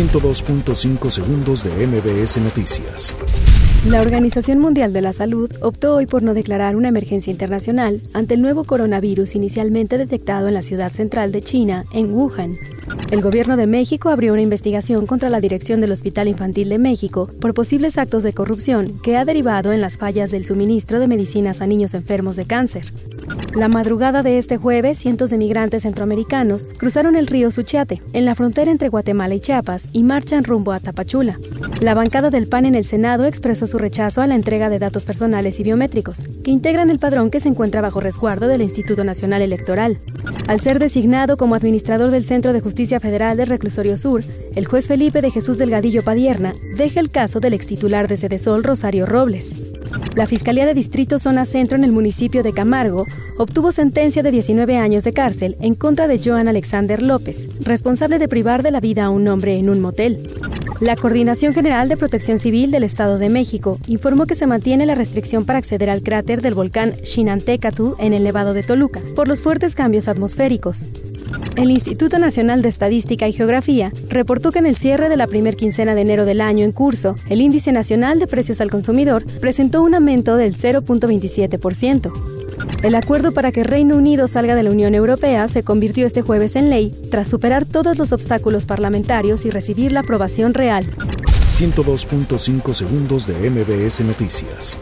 102.5 segundos de MBS Noticias. La Organización Mundial de la Salud optó hoy por no declarar una emergencia internacional ante el nuevo coronavirus inicialmente detectado en la ciudad central de China, en Wuhan. El gobierno de México abrió una investigación contra la dirección del Hospital Infantil de México por posibles actos de corrupción que ha derivado en las fallas del suministro de medicinas a niños enfermos de cáncer. La madrugada de este jueves, cientos de migrantes centroamericanos cruzaron el río Suchiate, en la frontera entre Guatemala y Chiapas, y marchan rumbo a Tapachula. La bancada del PAN en el Senado expresó su rechazo a la entrega de datos personales y biométricos, que integran el padrón que se encuentra bajo resguardo del Instituto Nacional Electoral. Al ser designado como administrador del Centro de Justicia Federal del Reclusorio Sur, el juez Felipe de Jesús Delgadillo Padierna deja el caso del extitular de Sedesol Rosario Robles. La Fiscalía de Distrito Zona Centro en el municipio de Camargo obtuvo sentencia de 19 años de cárcel en contra de Joan Alexander López, responsable de privar de la vida a un hombre en un motel. La Coordinación General de Protección Civil del Estado de México informó que se mantiene la restricción para acceder al cráter del volcán Xinantecatl en el Nevado de Toluca por los fuertes cambios atmosféricos. El Instituto Nacional de Estadística y Geografía reportó que en el cierre de la primer quincena de enero del año en curso, el Índice Nacional de Precios al Consumidor presentó un aumento del 0.27%. El acuerdo para que Reino Unido salga de la Unión Europea se convirtió este jueves en ley tras superar todos los obstáculos parlamentarios y recibir la aprobación real. 102.5 segundos de MBS Noticias.